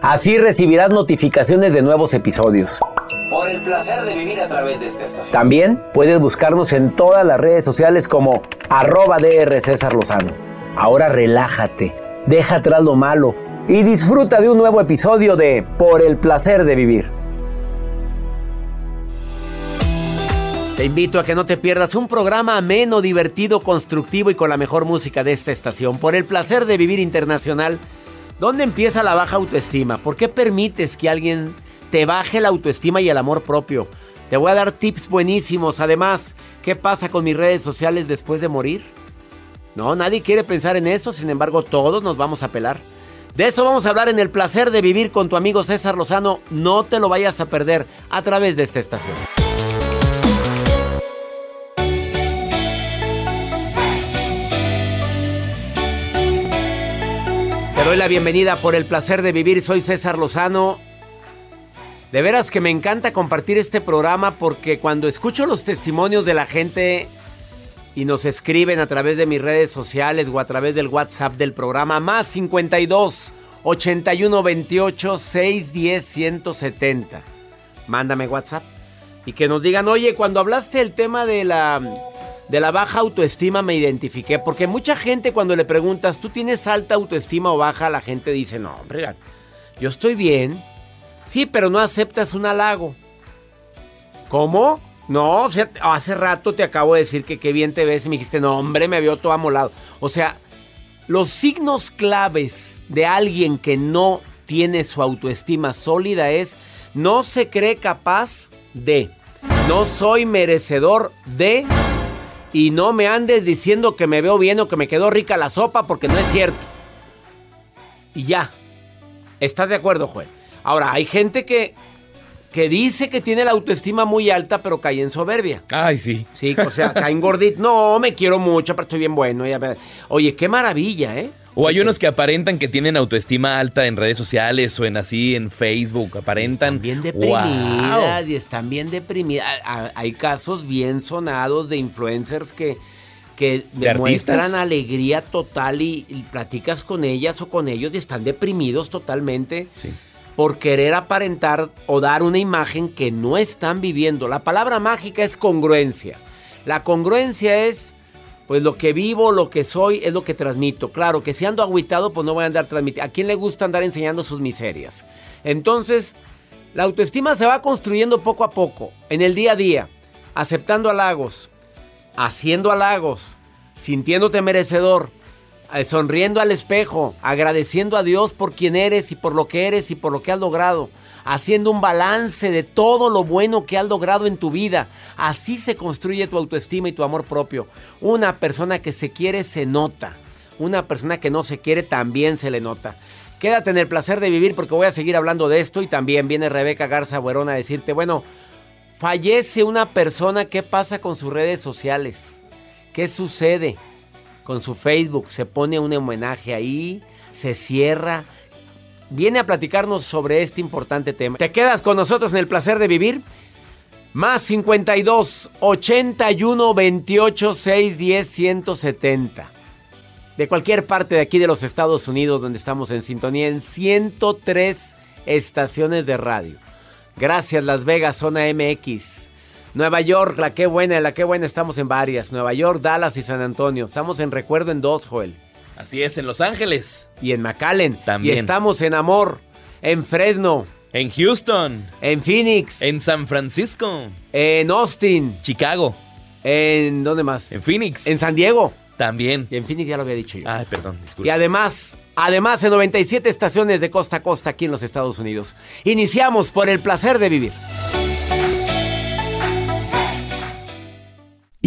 Así recibirás notificaciones de nuevos episodios. Por el placer de vivir a través de esta estación. También puedes buscarnos en todas las redes sociales como arroba DR César Lozano. Ahora relájate, deja atrás lo malo y disfruta de un nuevo episodio de Por el placer de vivir. Te invito a que no te pierdas un programa ameno, divertido, constructivo y con la mejor música de esta estación. Por el placer de vivir internacional. ¿Dónde empieza la baja autoestima? ¿Por qué permites que alguien te baje la autoestima y el amor propio? Te voy a dar tips buenísimos. Además, ¿qué pasa con mis redes sociales después de morir? No, nadie quiere pensar en eso, sin embargo, todos nos vamos a pelar. De eso vamos a hablar en el placer de vivir con tu amigo César Lozano. No te lo vayas a perder a través de esta estación. Doy la bienvenida por el placer de vivir. Soy César Lozano. De veras que me encanta compartir este programa porque cuando escucho los testimonios de la gente y nos escriben a través de mis redes sociales o a través del WhatsApp del programa más 52 81 28 610 170. Mándame WhatsApp y que nos digan, "Oye, cuando hablaste del tema de la de la baja autoestima me identifiqué, porque mucha gente cuando le preguntas, ¿tú tienes alta autoestima o baja? La gente dice, "No, hombre, yo estoy bien." Sí, pero no aceptas un halago. ¿Cómo? No, o sea, hace rato te acabo de decir que qué bien te ves y me dijiste, no, hombre, me veo todo amolado. O sea, los signos claves de alguien que no tiene su autoestima sólida es no se cree capaz de, no soy merecedor de, y no me andes diciendo que me veo bien o que me quedó rica la sopa porque no es cierto. Y ya. ¿Estás de acuerdo, Joel? Ahora, hay gente que, que dice que tiene la autoestima muy alta, pero cae en soberbia. Ay, sí. Sí, o sea, cae en gordito. No, me quiero mucho, pero estoy bien bueno. Oye, qué maravilla, ¿eh? O hay unos que aparentan que tienen autoestima alta en redes sociales o en así en Facebook, aparentan. Bien ¡Wow! deprimidas y están bien deprimidas. Hay casos bien sonados de influencers que, que ¿De demuestran artistas? alegría total y, y platicas con ellas o con ellos y están deprimidos totalmente Sí. por querer aparentar o dar una imagen que no están viviendo. La palabra mágica es congruencia. La congruencia es pues lo que vivo, lo que soy, es lo que transmito. Claro, que si ando aguitado, pues no voy a andar transmitiendo. ¿A quién le gusta andar enseñando sus miserias? Entonces, la autoestima se va construyendo poco a poco, en el día a día, aceptando halagos, haciendo halagos, sintiéndote merecedor, sonriendo al espejo, agradeciendo a Dios por quien eres y por lo que eres y por lo que has logrado, haciendo un balance de todo lo bueno que has logrado en tu vida. Así se construye tu autoestima y tu amor propio. Una persona que se quiere se nota. Una persona que no se quiere también se le nota. Quédate en el placer de vivir porque voy a seguir hablando de esto y también viene Rebeca Garza Buerón a decirte, bueno, fallece una persona, ¿qué pasa con sus redes sociales? ¿Qué sucede? Con su Facebook, se pone un homenaje ahí, se cierra. Viene a platicarnos sobre este importante tema. ¿Te quedas con nosotros en el placer de vivir? Más 52 81 28 6 10 170. De cualquier parte de aquí de los Estados Unidos donde estamos en sintonía en 103 estaciones de radio. Gracias Las Vegas, zona MX. Nueva York, la que buena, la que buena, estamos en varias. Nueva York, Dallas y San Antonio. Estamos en recuerdo en dos, Joel. Así es, en Los Ángeles. Y en McAllen. También. Y estamos en Amor, en Fresno. En Houston. En Phoenix. En San Francisco. En Austin. Chicago. En ¿dónde más? En Phoenix. En San Diego. También. Y en Phoenix ya lo había dicho yo. Ay, perdón, disculpe. Y además, además en 97 estaciones de costa a costa aquí en los Estados Unidos. Iniciamos por el placer de vivir.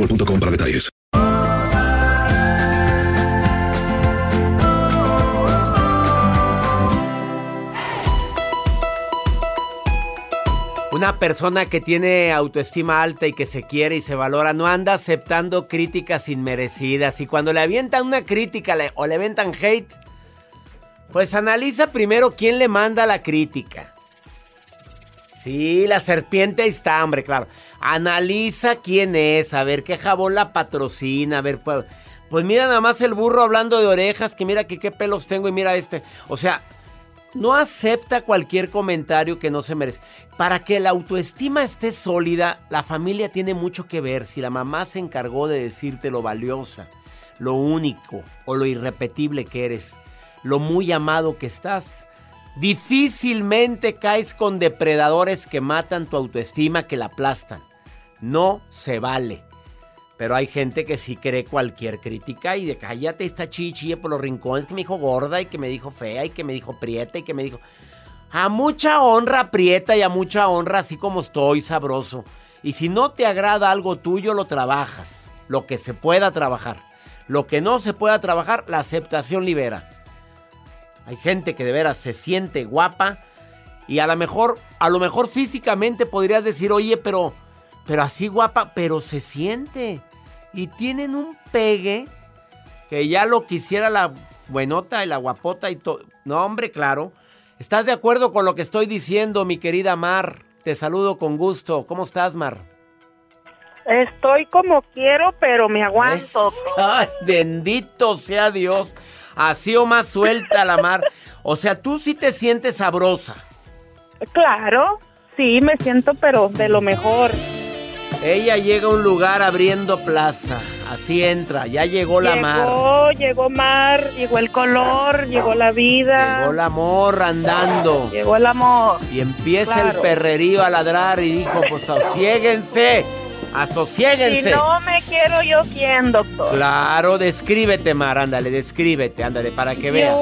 boostmobile.com para detalles. Una persona que tiene autoestima alta y que se quiere y se valora no anda aceptando críticas inmerecidas. Y cuando le avientan una crítica o le avientan hate, pues analiza primero quién le manda la crítica. Sí, la serpiente está, hombre, claro. Analiza quién es, a ver qué jabón la patrocina, a ver, pues, pues mira nada más el burro hablando de orejas, que mira que qué pelos tengo y mira este. O sea, no acepta cualquier comentario que no se merece. Para que la autoestima esté sólida, la familia tiene mucho que ver. Si la mamá se encargó de decirte lo valiosa, lo único o lo irrepetible que eres, lo muy amado que estás, difícilmente caes con depredadores que matan tu autoestima, que la aplastan. No se vale. Pero hay gente que sí cree cualquier crítica y de cállate esta chichi por los rincones que me dijo gorda y que me dijo fea y que me dijo prieta y que me dijo... A mucha honra prieta y a mucha honra así como estoy sabroso. Y si no te agrada algo tuyo, lo trabajas. lo que se pueda trabajar. Lo que no se pueda trabajar, la aceptación libera. Hay gente que de veras se siente guapa y a lo mejor, a lo mejor físicamente podrías decir, oye, pero, pero así guapa, pero se siente. Y tienen un pegue que ya lo quisiera la buenota y la guapota y todo. No, hombre, claro. ¿Estás de acuerdo con lo que estoy diciendo, mi querida Mar? Te saludo con gusto. ¿Cómo estás, Mar? Estoy como quiero, pero me aguanto. Ay, bendito sea Dios. Así o más suelta la Mar. O sea, tú sí te sientes sabrosa. Claro, sí, me siento, pero de lo mejor. Ella llega a un lugar abriendo plaza. Así entra. Ya llegó la mar. Llegó, llegó mar, llegó el color, llegó la vida. Llegó el amor andando. Llegó el amor. Y empieza el perrerío a ladrar y dijo, pues asosiéguense. Asosiéguense. Si no me quiero yo, ¿quién, doctor? Claro, descríbete, Mar, ándale, descríbete, ándale, para que veas.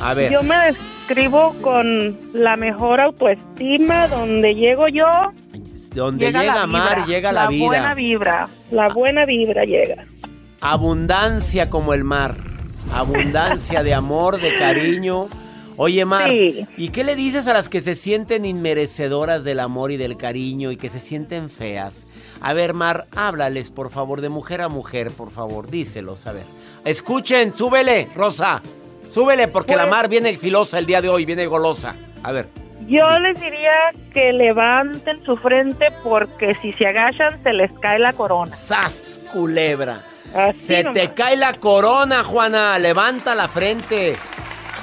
A ver. yo me describo con la mejor autoestima, donde llego yo, Donde llega, la Mar, vibra, llega la, vida. buena vibra, la buena vibra llega. Abundancia como el mar. Abundancia de amor, de cariño. Oye, Mar, Sí. ¿y qué le dices a las que se sienten inmerecedoras del amor y del cariño y que se sienten feas? A ver, Mar, háblales, por favor, de mujer a mujer, por favor, díselos, a ver. Escuchen, súbele, Rosa. Súbele, porque la Pues- Mar viene filosa el día de hoy, viene golosa. A ver. Yo les diría que levanten su frente porque si se agachan se les cae la corona. ¡Sas, culebra! Así Se nomás. te cae la corona, Juana. Levanta la frente.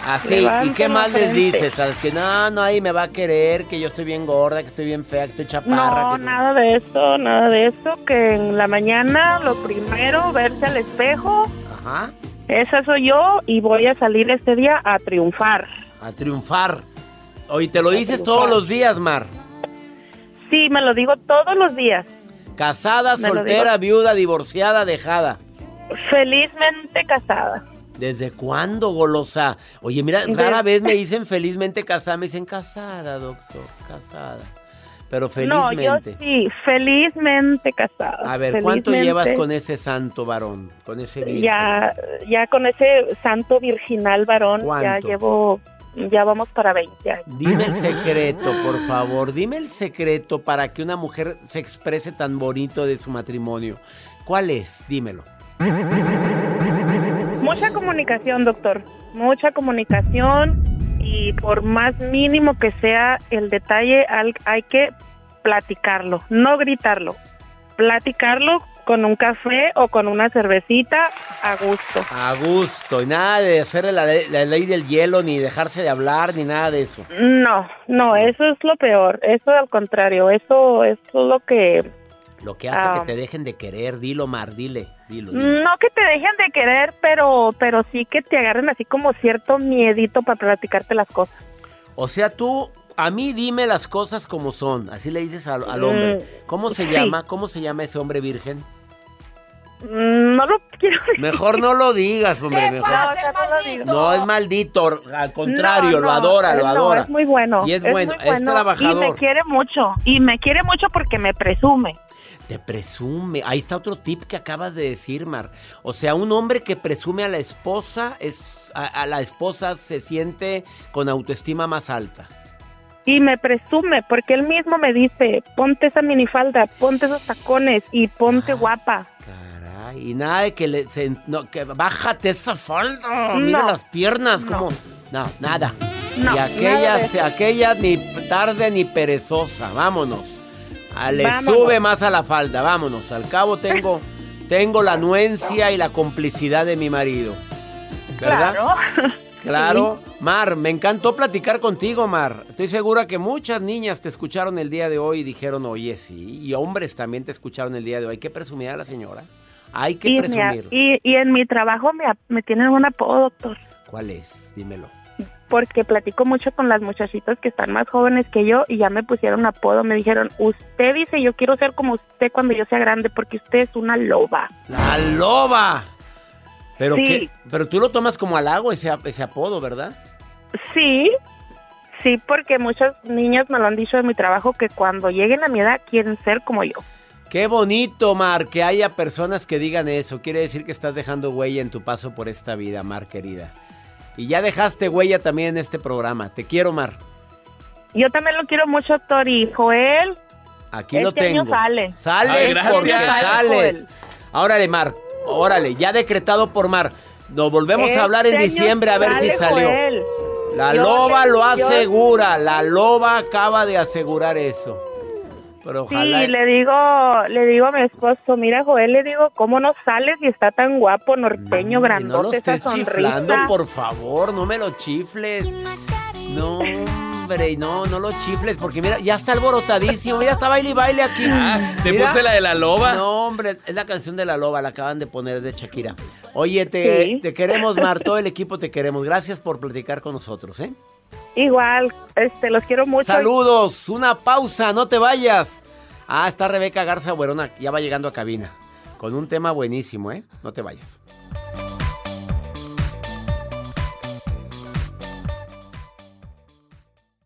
Así. ¿Y qué más les dices? A los que no, no, ahí me va a querer, que yo estoy bien gorda, que estoy bien fea, que estoy chaparra. No, que- nada de eso, nada de eso. Que en la mañana lo primero, verse al espejo. Ajá. Esa soy yo y voy a salir este día a triunfar. A triunfar. Oye, te lo dices todos los días, Mar. Sí, me lo digo todos los días. Casada, Me soltera, viuda, divorciada, dejada. Felizmente casada. ¿Desde cuándo, golosa? Oye, mira, rara vez me dicen felizmente casada. Me dicen casada, doctor, casada. Pero No, felizmente. yo sí, felizmente casada. A ver, ¿cuánto llevas con ese santo varón? Con ese virgen? Ya, ya con ese santo virginal varón, ya llevo, ya vamos para 20 años. Dime el secreto, por favor. Dime el secreto para que una mujer se exprese tan bonito de su matrimonio. ¿Cuál es? Dímelo. Mucha comunicación, doctor. Mucha comunicación y por más mínimo que sea el detalle, al- hay que platicarlo, no gritarlo. Platicarlo con un café o con una cervecita a gusto. A gusto. Y nada de hacerle la, ley- la ley del hielo, ni dejarse de hablar, ni nada de eso. No, no, eso es lo peor. Eso al contrario, eso, eso es lo que Lo que hace Ah. que te dejen de querer. Dilo, Mar, dile. Dilo, dilo. No que te dejen de querer, pero, pero sí que te agarren así como cierto miedito para platicarte las cosas. O sea, tú, a mí dime las cosas como son. Así le dices al, al hombre. Mm, ¿Cómo se sí. llama? ¿Cómo se llama ese hombre virgen? Mm, No lo quiero decir. Mejor no lo digas, hombre. Mejor. No, o sea, no. No, es maldito. Al contrario, No, lo adora, lo no, adora. es muy bueno. Y es bueno, muy es Y me trabajador. quiere mucho. Y me quiere mucho porque me presume. Te presume. Ahí está otro tip que acabas de decir, Mar. O sea, un hombre que presume a la esposa es a, a la esposa se siente con autoestima más alta. Y me presume porque él mismo me dice, ponte esa minifalda, ponte esos tacones y ponte guapa. Caray, y nada de que le se- no, que bájate esa falda. Mira las piernas No. como no, nada. Y aquella se- aquella ni tarde ni perezosa. Vámonos. A, le Vámonos. sube más a la falda, vámonos. Al cabo tengo tengo la anuencia y la complicidad de mi marido. ¿Verdad? Claro. Claro. Mar, me encantó platicar contigo, Mar. Estoy segura que muchas niñas te escucharon el día de hoy y dijeron, oye, sí. Y hombres también te escucharon el día de hoy. Hay que presumir a la señora. Hay que Y, presumir. y, y en mi trabajo me, me tienen un apodo, doctor. ¿Cuál es? Dímelo. porque platico mucho con las muchachitas que están más jóvenes que yo y ya me pusieron apodo, me dijeron, usted dice, yo quiero ser como usted cuando yo sea grande porque usted es una loba. ¡La loba! Pero, Sí. qué- pero tú lo tomas como halago ese, ese apodo, ¿verdad? Sí, sí, porque muchas niñas me lo han dicho de mi trabajo que cuando lleguen a mi edad quieren ser como yo. Qué bonito, Mar, que haya personas que digan eso. Quiere decir que estás dejando huella en tu paso por esta vida, Mar, querida. Y ya dejaste huella también en este programa. Te quiero, Mar. Yo también lo quiero mucho, Tori. Joel, Aquí lo este año tengo. sale. Sales Ay, gracias. porque Sale, sales. Joel. Órale, Mar. Órale, ya decretado por Mar. Nos volvemos a hablar en diciembre a ver si salió. Joel. La Yo loba le- lo yo- asegura. La loba acaba de asegurar eso. Pero Sí, ojalá. le digo, le digo a mi esposo, mira Joel, le digo, ¿cómo no sales y está tan guapo, norteño, Y grandote, no lo esa estés chiflando, por favor, no me lo chifles. No, hombre, no, no lo chifles, porque mira, ya está alborotadísimo, ya está baile y baile aquí. Ah, te Mira. puse la de la loba. No, hombre, es la canción de la loba, la acaban de poner de Shakira. Oye, te, Sí. te queremos, Mar, todo el equipo te queremos. Gracias por platicar con nosotros, ¿eh? Igual, este, los quiero mucho. Saludos, una pausa, no te vayas. Ah, está Rebeca Garza Buerona, ya va llegando a cabina. Con un tema buenísimo, ¿eh? No te vayas.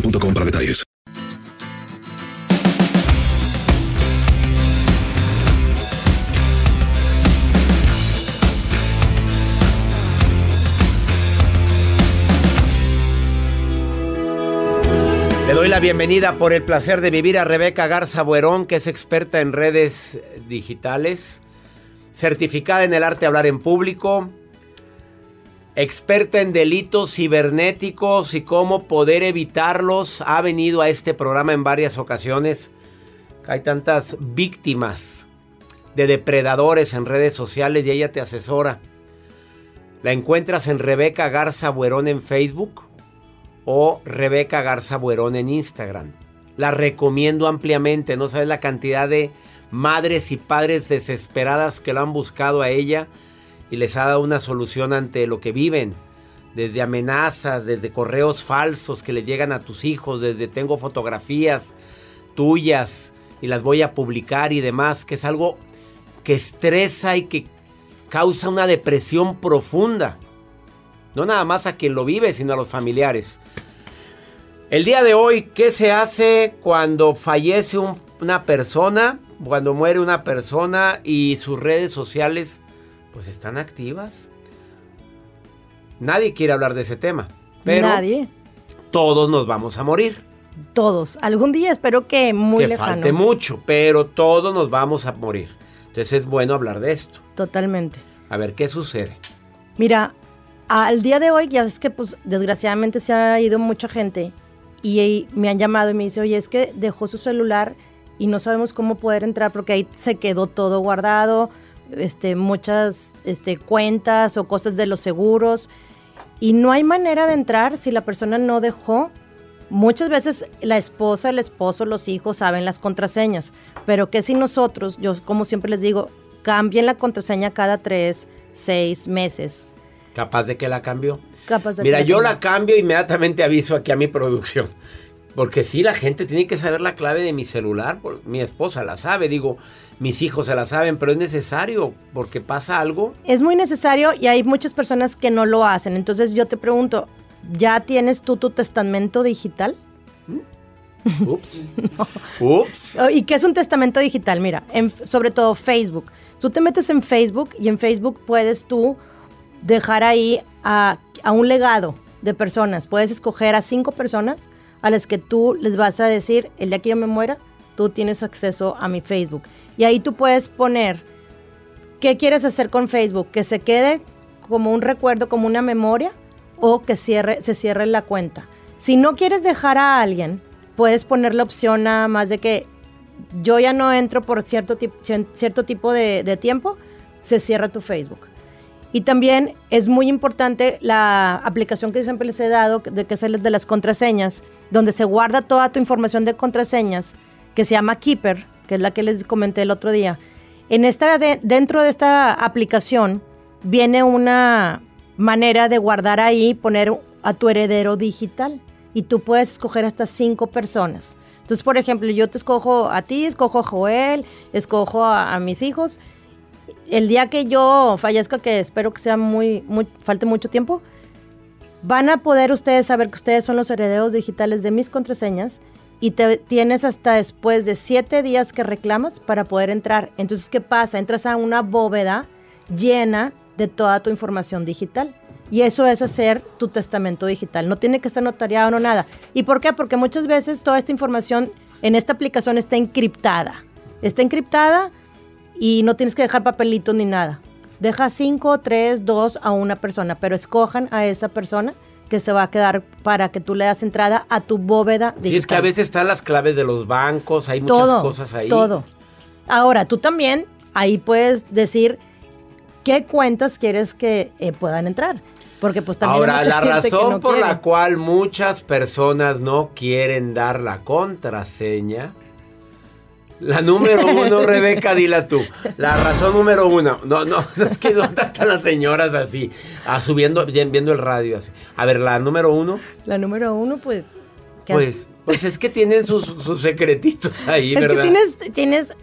detalles. Le doy la bienvenida por el placer de vivir a Rebeca Garza Buerón, que es experta en redes digitales, certificada en el arte de hablar en público, experta en delitos cibernéticos y cómo poder evitarlos. Ha venido a este programa en varias ocasiones. Hay tantas víctimas de depredadores en redes sociales y ella te asesora. La encuentras en Rebeca Garza Buerón en Facebook o Rebeca Garza Buerón en Instagram. La recomiendo ampliamente, no sabes la cantidad de madres y padres desesperadas que lo han buscado a ella y les ha dado una solución ante lo que viven. Desde amenazas, desde correos falsos que le llegan a tus hijos, desde tengo fotografías tuyas y las voy a publicar y demás, que es algo que estresa y que causa una depresión profunda. No nada más a quien lo vive, sino a los familiares. El día de hoy, ¿qué se hace cuando fallece un- una persona? Cuando muere una persona y sus redes sociales pues están activas. Nadie quiere hablar de ese tema, pero Nadie. todos nos vamos a morir. Todos. Algún día espero que muy que lejano. falte mucho, pero todos nos vamos a morir. Entonces es bueno hablar de esto. Totalmente. A ver qué sucede. Mira, al día de hoy, ya ves que pues desgraciadamente se ha ido mucha gente y, y me han llamado y me dice, oye, es que dejó su celular y no sabemos cómo poder entrar porque ahí se quedó todo guardado, este, muchas este, cuentas o cosas de los seguros y no hay manera de entrar si la persona no dejó. Muchas veces la esposa, el esposo, los hijos saben las contraseñas, pero que si nosotros, yo como siempre les digo, cambien la contraseña cada tres, seis meses. ¿Capaz de que la cambio? Capaz de Mira, que yo la cambio inmediatamente aviso aquí a mi producción. Porque sí, la gente tiene que saber la clave de mi celular. Mi esposa la sabe, digo, mis hijos se la saben, pero es necesario porque pasa algo. Es muy necesario y hay muchas personas que no lo hacen. Entonces yo te pregunto, ¿ya tienes tú tu testamento digital? Ups. Ups. Oh, ¿Y qué es un testamento digital? Mira, en- sobre todo Facebook. Tú te metes en Facebook y en Facebook puedes tú dejar ahí a, a un legado de personas. Puedes escoger a cinco personas a las que tú les vas a decir, el día que yo me muera, tú tienes acceso a mi Facebook. Y ahí tú puedes poner qué quieres hacer con Facebook, que se quede como un recuerdo, como una memoria, o que cierre, se cierre la cuenta. Si no quieres dejar a alguien, puedes poner la opción nada más de que yo ya no entro por cierto, cierto tipo de, tiempo, se cierra tu Facebook. Y también es muy importante la aplicación que yo siempre les he dado, de que es de las contraseñas, donde se guarda toda tu información de contraseñas, que se llama Keeper, que es la que les comenté el otro día. En esta de- dentro de esta aplicación viene una manera de guardar ahí, poner a tu heredero digital. Y tú puedes escoger hasta cinco personas. Entonces, por ejemplo, yo te escojo a ti, escojo a Joel, escojo a, a mis hijos. El día que yo fallezca, que espero que sea muy, muy, falte mucho tiempo, van a poder ustedes saber que ustedes son los herederos digitales de mis contraseñas y te tienes hasta después de siete días que reclamas para poder entrar. Entonces, ¿qué pasa? Entras a una bóveda llena de toda tu información digital. Y eso es hacer tu testamento digital. No tiene que estar notariado no nada. ¿Y por qué? Porque muchas veces toda esta información en esta aplicación está encriptada. Está encriptada y no tienes que dejar papelitos ni nada. Deja cinco, tres, dos a una persona, pero escojan a esa persona que se va a quedar para que tú le das entrada a tu bóveda digital. Si es que a veces están las claves de los bancos, hay muchas todo, cosas ahí. Todo. Ahora, tú también ahí puedes decir qué cuentas quieres que eh, puedan entrar. Porque pues también Ahora, la razón no por quiere. la cual muchas personas no quieren dar la contraseña. La número uno, Rebeca, dila tú. La razón número uno. No, no, no es que no tratan las señoras así, a subiendo, bien- viendo el radio así. A ver, la número uno, La número uno, pues... ¿qué pues, pues es que tienen sus, sus secretitos ahí, Es ¿verdad? que tienes, tienes,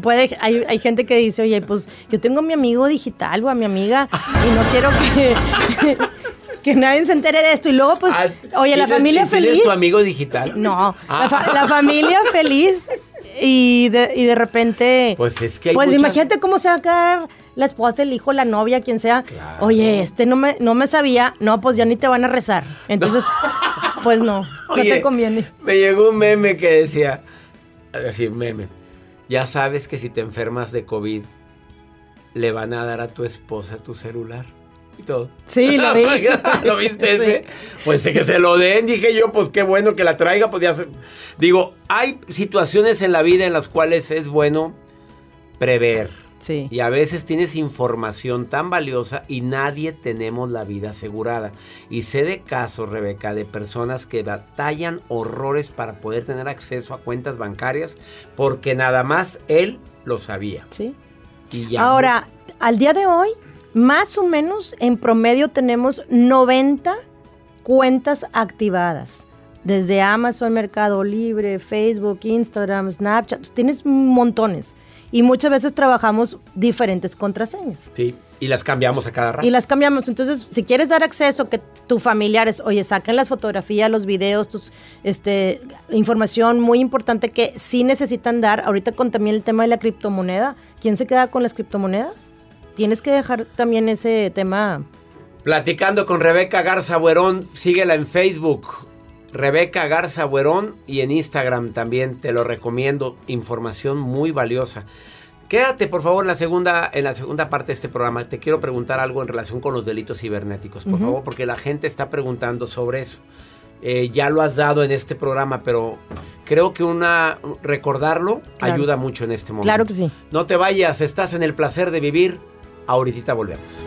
puede, hay, hay gente que dice, oye, pues yo tengo a mi amigo digital o a mi amiga y no quiero que, que nadie se entere de esto. Y luego, pues, oye, la Ah, ¿Tienes- familia ¿Tienes feliz. tu amigo digital? No, Ah. la, fa- la familia feliz y de, y de repente... Pues es que hay Pues muchas- imagínate cómo se va a quedar la esposa, el hijo, la novia, quien sea. Oye, este no me, no me sabía. No, pues ya ni te van a rezar. Entonces, pues no, no te conviene. Me llegó un meme que decía, así, meme, ya sabes que si te enfermas de COVID, le van a dar a tu esposa tu celular y todo. Sí, lo vi. ¿Lo viste Sí. ese? Pues que se lo den, dije yo, pues qué bueno que la traiga, pues ya se... Digo, hay situaciones en la vida en las cuales es bueno prever. Sí. Y a veces tienes información tan valiosa y nadie tenemos la vida asegurada. Y sé de casos, Rebeca, de personas que batallan horrores para poder tener acceso a cuentas bancarias porque nada más él lo sabía. Sí. Y ya. Ahora, al día de hoy, más o menos en promedio tenemos 90 cuentas activadas. Desde Amazon, Mercado Libre, Facebook, Instagram, Snapchat, tienes montones. Y muchas veces trabajamos diferentes contraseñas. Sí, y las cambiamos a cada rato. Y las cambiamos. Entonces, si quieres dar acceso, que tus familiares, oye, saquen las fotografías, los videos, tus, este, información muy importante que sí necesitan dar. Ahorita con también el tema de la criptomoneda. ¿Quién se queda con las criptomonedas? Tienes que dejar también ese tema. Platicando con Rebeca Garza Buerón, síguela en Facebook. Rebeca Garza Buerón y en Instagram también te lo recomiendo. Información muy valiosa. Quédate por favor en la segunda, en la segunda parte de este programa. Te quiero preguntar algo en relación con los delitos cibernéticos, por favor, porque la gente está preguntando sobre eso. eh, ya lo has dado en este programa, pero creo que una recordarlo Claro. ayuda mucho en este momento. Claro que sí. No te vayas, estás en el placer de vivir. Ahorita volvemos.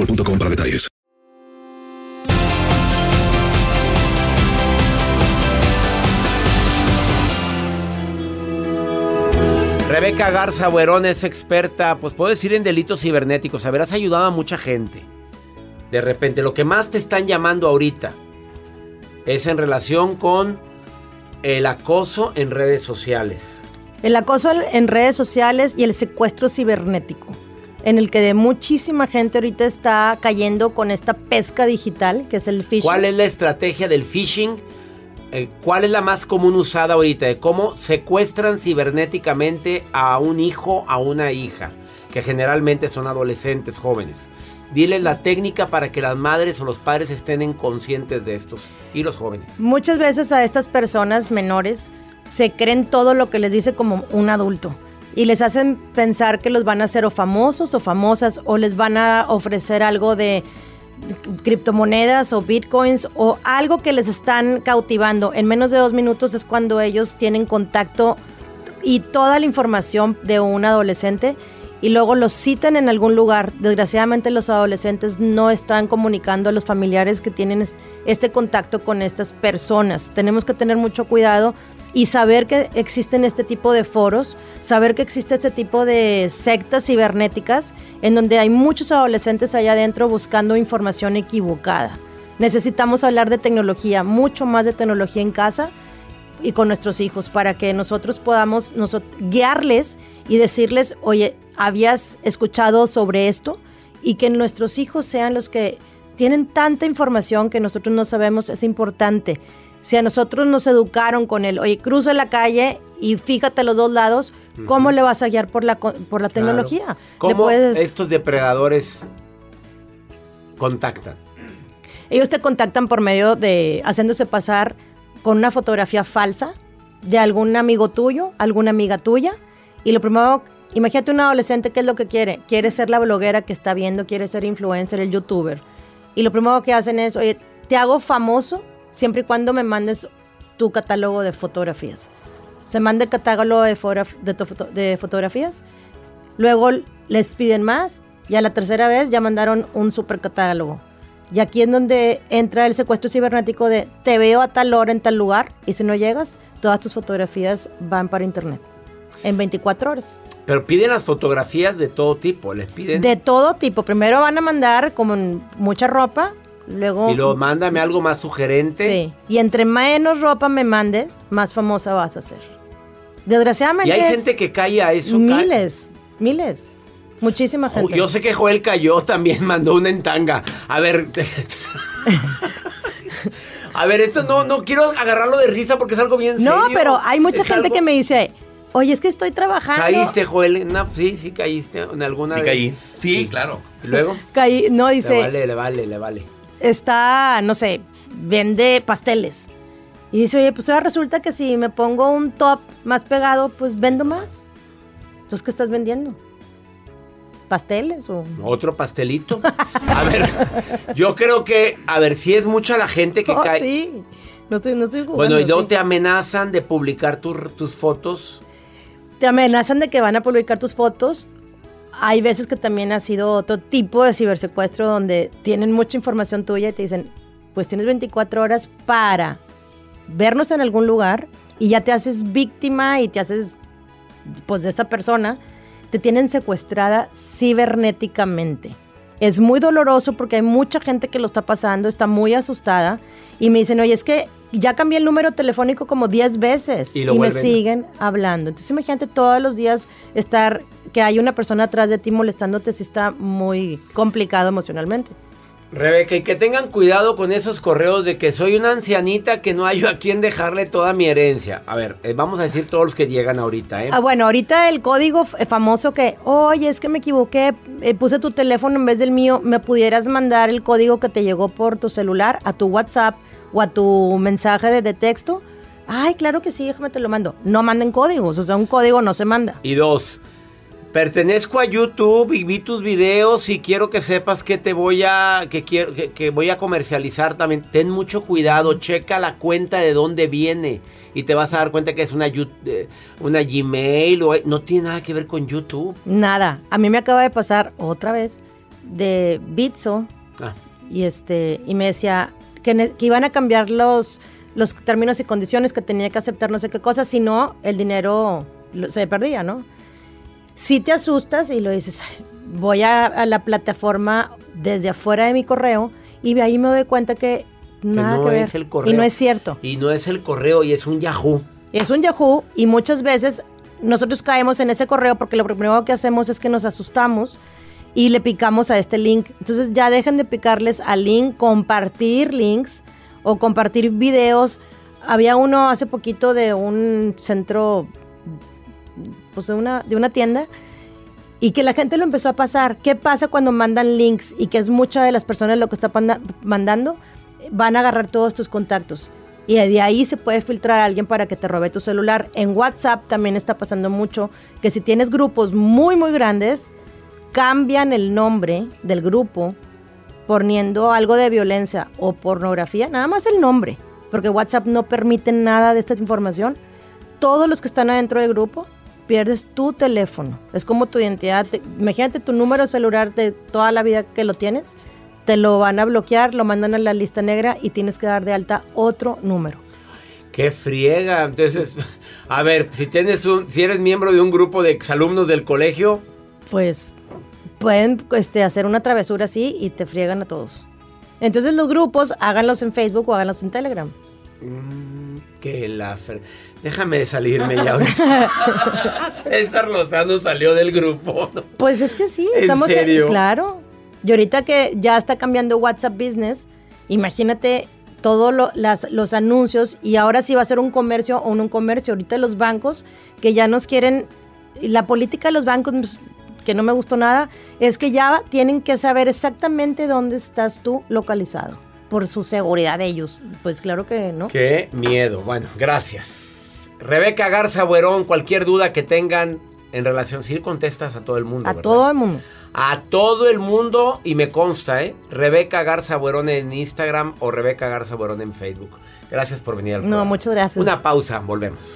boostmobile.com para detalles. Rebeca Garza Buerón es experta, pues puedo decir en delitos cibernéticos. A ver, has ayudado a mucha gente. De repente, lo que más te están llamando ahorita es en relación con el acoso en redes sociales. El acoso en redes sociales y el secuestro cibernético, en el que de muchísima gente ahorita está cayendo con esta pesca digital, que es el phishing. ¿Cuál es la estrategia del phishing? Eh, ¿Cuál es la más común usada ahorita? De cómo secuestran cibernéticamente a un hijo, a una hija, que generalmente son adolescentes jóvenes. Diles la técnica para que las madres o los padres estén conscientes de estos y los jóvenes. Muchas veces a estas personas menores se creen todo lo que les dice como un adulto y les hacen pensar que los van a hacer o famosos o famosas o les van a ofrecer algo de criptomonedas o bitcoins o algo que les están cautivando. En menos de dos minutos es cuando ellos tienen contacto y toda la información de un adolescente y luego los citan en algún lugar. Desgraciadamente los adolescentes no están comunicando a los familiares que tienen este contacto con estas personas. Tenemos que tener mucho cuidado y saber que existen este tipo de foros, saber que existe este tipo de sectas cibernéticas en donde hay muchos adolescentes allá adentro buscando información equivocada. Necesitamos hablar de tecnología, mucho más de tecnología en casa y con nuestros hijos para que nosotros podamos guiarles y decirles, oye, ¿habías escuchado sobre esto? Y que nuestros hijos sean los que tienen tanta información que nosotros no sabemos, es importante. Si a nosotros nos educaron con el, oye, cruza la calle y fíjate a los dos lados, ¿cómo uh -huh. le vas a guiar por la, por la tecnología? Claro. ¿Cómo puedes... estos depredadores contactan? Ellos te contactan por medio de haciéndose pasar con una fotografía falsa de algún amigo tuyo, alguna amiga tuya, y lo primero, imagínate un adolescente, ¿qué es lo que quiere? Quiere ser la bloguera que está viendo, quiere ser influencer, el youtuber. Y lo primero que hacen es, oye, te hago famoso siempre y cuando me mandes tu catálogo de fotografías. Se manda el catálogo de, fotogra de, foto de, fotografías, luego les piden más y a la tercera vez ya mandaron un super catálogo. Y aquí es donde entra el secuestro cibernético de te veo a tal hora en tal lugar y si no llegas, todas tus fotografías van para internet en 24 horas. Pero piden las fotografías de todo tipo, les piden... De todo tipo. Primero van a mandar como mucha ropa, luego... Y luego mándame algo más sugerente. Sí. Y entre menos ropa me mandes, más famosa vas a ser. Desgraciadamente. Y hay gente que cae a eso. Miles, miles. Muchísima gente. Yo sé que Joel cayó también, mandó una en tanga. A ver. A ver, esto no, no quiero agarrarlo de risa porque es algo bien serio. No, pero hay mucha Es gente algo- que me dice, oye, es que estoy trabajando. ¿Caíste, Joel? una- sí, sí caíste en alguna Sí vez? caí. Sí, claro. ¿Y luego? Caí, no, Le dice, vale, le vale, le vale. Está, no sé, vende pasteles. Y dice, oye, pues ahora resulta que si me pongo un top más pegado, pues vendo más. Entonces, ¿qué estás vendiendo? ¿Pasteles o...? Otro pastelito. A ver, yo creo que, a ver, si es mucha la gente que Oh, cae. sí, no estoy, no estoy jugando. Bueno, y luego sí. te amenazan de publicar tu- tus fotos. te amenazan de que van a publicar tus fotos. Hay veces que también ha sido otro tipo de cibersecuestro donde tienen mucha información tuya y te dicen, pues tienes 24 horas para vernos en algún lugar y ya te haces víctima y te haces, pues, de esa persona. Te tienen secuestrada cibernéticamente. Es muy doloroso porque hay mucha gente que lo está pasando, está muy asustada y me dicen, oye, es que ya cambié el número telefónico como 10 veces Y lo me siguen hablando. Entonces imagínate todos los días estar, que hay una persona atrás de ti molestándote, si está muy complicado emocionalmente. Rebeca, y que tengan cuidado con esos correos de que soy una ancianita que no hay a quien dejarle toda mi herencia. A ver, eh, vamos a decir todos los que llegan ahorita, ¿eh? Ah, bueno, ahorita el código f- famoso que, oye, es que me equivoqué, eh, puse tu teléfono en vez del mío, ¿me pudieras mandar el código que te llegó por tu celular a tu WhatsApp o a tu mensaje de, de texto? Ay, claro que sí, déjame te lo mando. No manden códigos, o sea, un código no se manda. Y dos, pertenezco a YouTube y vi tus videos y quiero que sepas que te voy a, que quiero, que, que voy a comercializar también. Ten mucho cuidado, checa la cuenta de dónde viene y te vas a dar cuenta que es una, eh, una Gmail o no tiene nada que ver con YouTube. Nada. A mí me acaba de pasar otra vez de Bitso Ah, y este y me decía que, que iban a cambiar los los términos y condiciones que tenía que aceptar no sé qué cosa, si no el dinero se perdía, ¿no? Si te asustas y lo dices, "Ay, voy a, a la plataforma desde afuera de mi correo y de ahí me doy cuenta que nada no que ver es el correo. y no es cierto. Y no es el correo y es un Yahoo. Es un Yahoo y muchas veces nosotros caemos en ese correo porque lo primero que hacemos es que nos asustamos y le picamos a este link. Entonces ya dejen de picarles al link, compartir links o compartir videos. Había uno hace poquito de un centro, pues de una, de una tienda y que la gente lo empezó a pasar. ¿Qué pasa cuando mandan links y que es mucha de las personas lo que está mandando? Van a agarrar todos tus contactos. Y de ahí se puede filtrar a alguien para que te robe tu celular. En WhatsApp también está pasando mucho que si tienes grupos muy, muy grandes, cambian el nombre del grupo poniendo algo de violencia o pornografía, nada más el nombre, porque WhatsApp no permite nada de esta información. Todos los que están adentro del grupo pierdes tu teléfono. Es como tu identidad. Te- imagínate tu número celular de toda la vida que lo tienes. Te lo van a bloquear, lo mandan a la lista negra y tienes que dar de alta otro número. Qué friega. Entonces, a ver, si tienes un, si eres miembro de un grupo de exalumnos del colegio, Pues pueden este, hacer una travesura así y te friegan a todos. Entonces los grupos háganlos en Facebook o háganlos en Telegram. Que la fre- Déjame salirme ya ahorita. César Lozano salió del grupo. ¿no? Pues es que sí, ¿En estamos serio? claro. Y ahorita que ya está cambiando WhatsApp Business, imagínate todos los anuncios y ahora sí va a ser un comercio o no un comercio. Ahorita los bancos que ya nos quieren, la política de los bancos pues, que no me gustó nada, es que ya tienen que saber exactamente dónde estás tú localizado por su seguridad de ellos. Pues claro que no. Qué miedo. Bueno, gracias. Rebeca Garza Buerón, cualquier duda que tengan en relación, sí contestas a todo el mundo. A ¿verdad? todo el mundo. A todo el mundo y me consta, ¿eh? Rebeca Garza Buerón en Instagram o Rebeca Garza Buerón en Facebook. Gracias por venir al No, muchas gracias. Una pausa, volvemos.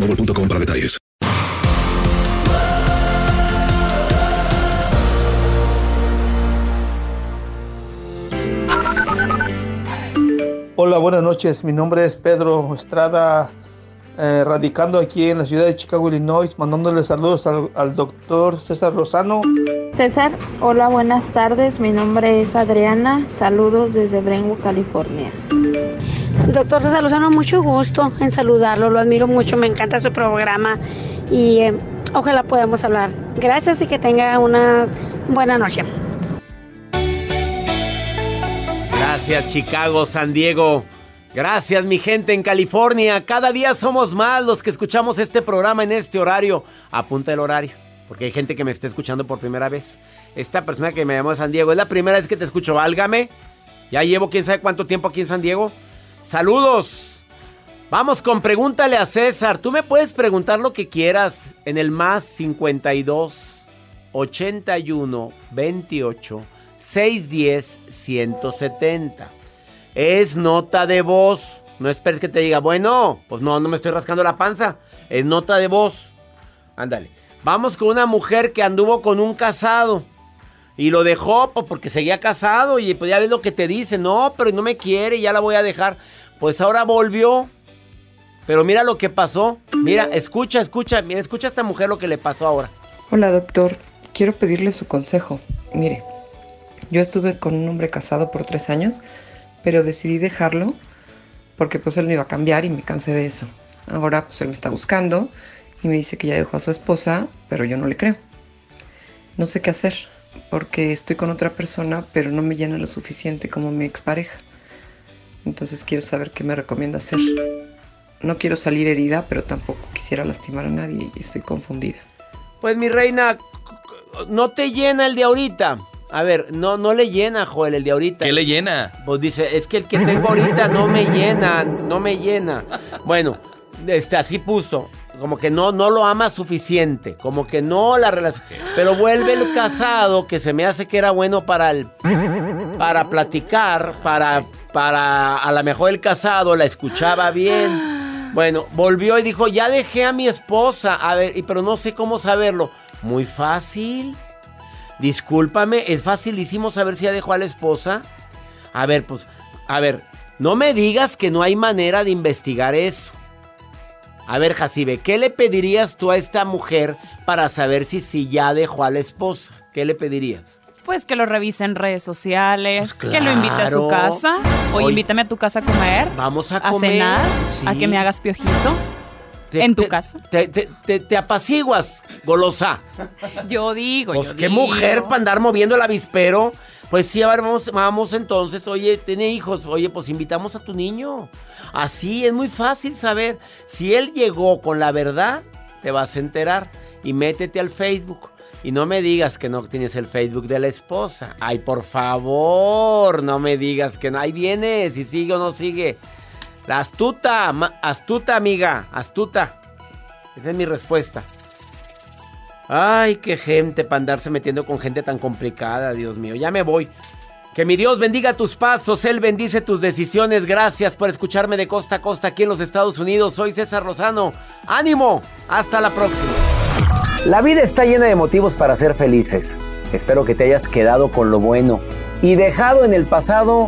boostmobile.com para detalles. Hola, buenas noches. Mi nombre es Pedro Estrada, eh, radicando aquí en la ciudad de Chicago, Illinois, mandándole saludos al, al doctor César Lozano. César, hola, buenas tardes. Mi nombre es Adriana. Saludos desde Brentwood, California. Doctor César Lozano, mucho gusto en saludarlo, lo admiro mucho, me encanta su programa y eh, ojalá podamos hablar. Gracias y que tenga una buena noche. Gracias Chicago, San Diego. Gracias mi gente en California. Cada día somos más los que escuchamos este programa en este horario. Apunta el horario, porque hay gente que me está escuchando por primera vez. Esta persona que me llamó de San Diego es la primera vez que te escucho. Válgame. Ya llevo quién sabe cuánto tiempo aquí en San Diego. Saludos. Vamos con pregúntale a César. Tú me puedes preguntar lo que quieras en el más 52 81 28 610 170. Es nota de voz. No esperes que te diga, bueno, pues no, no me estoy rascando la panza. Es nota de voz. Ándale. Vamos con una mujer que anduvo con un casado. Y lo dejó pues, porque seguía casado y pues ya ves lo que te dice. No, pero no me quiere, ya la voy a dejar. Pues ahora volvió. Pero mira lo que pasó. Mira, escucha, escucha, mira, escucha a esta mujer lo que le pasó ahora. Hola doctor, quiero pedirle su consejo. Mire, yo estuve con un hombre casado por tres años, pero decidí dejarlo porque pues él no iba a cambiar y me cansé de eso. Ahora pues él me está buscando y me dice que ya dejó a su esposa, pero yo no le creo. No sé qué hacer porque estoy con otra persona, pero no me llena lo suficiente como mi expareja. Entonces quiero saber qué me recomienda hacer. No quiero salir herida, pero tampoco quisiera lastimar a nadie y estoy confundida. Pues mi reina, no te llena el de ahorita. A ver, no, no le llena, Joel, el de ahorita. ¿Qué le llena? Pues dice, es que el que tengo ahorita no me llena, no me llena. Bueno, este, así puso. Como que no, no lo ama suficiente. Como que no la relación. Pero vuelve el casado, que se me hace que era bueno para el. Para platicar, para. Para. A lo mejor el casado la escuchaba bien. Bueno, volvió y dijo: Ya dejé a mi esposa. A ver, pero no sé cómo saberlo. Muy fácil. Discúlpame, es facilísimo saber si ya dejó a la esposa. A ver, pues, a ver, no me digas que no hay manera de investigar eso. A ver, Jacibe, ¿qué le pedirías tú a esta mujer para saber si, si ya dejó a la esposa? ¿Qué le pedirías? Pues que lo revise en redes sociales, Pues que lo invite a su casa, o invítame a tu casa a comer, Vamos a a comer. cenar, sí. a que me hagas piojito. Te- ¿En tu te- casa? Te, te- apaciguas, golosa. Yo digo, Pues yo qué digo. mujer para andar moviendo el avispero. Pues sí, a ver, vamos, vamos entonces. Oye, tiene hijos. Oye, pues invitamos a tu niño. Así es muy fácil saber. Si él llegó con la verdad, te vas a enterar. Y métete al Facebook. Y no me digas que no tienes el Facebook de la esposa. Ay, por favor, no me digas que no. Ahí viene, si sigue o no sigue. La astuta, astuta amiga, astuta. Esa es mi respuesta. Ay, qué gente para andarse metiendo con gente tan complicada, Dios mío. Ya me voy. Que mi Dios bendiga tus pasos, Él bendice tus decisiones. Gracias por escucharme de costa a costa aquí en los Estados Unidos. Soy César Lozano. ¡Ánimo! Hasta la próxima. La vida está llena de motivos para ser felices. Espero que te hayas quedado con lo bueno y dejado en el pasado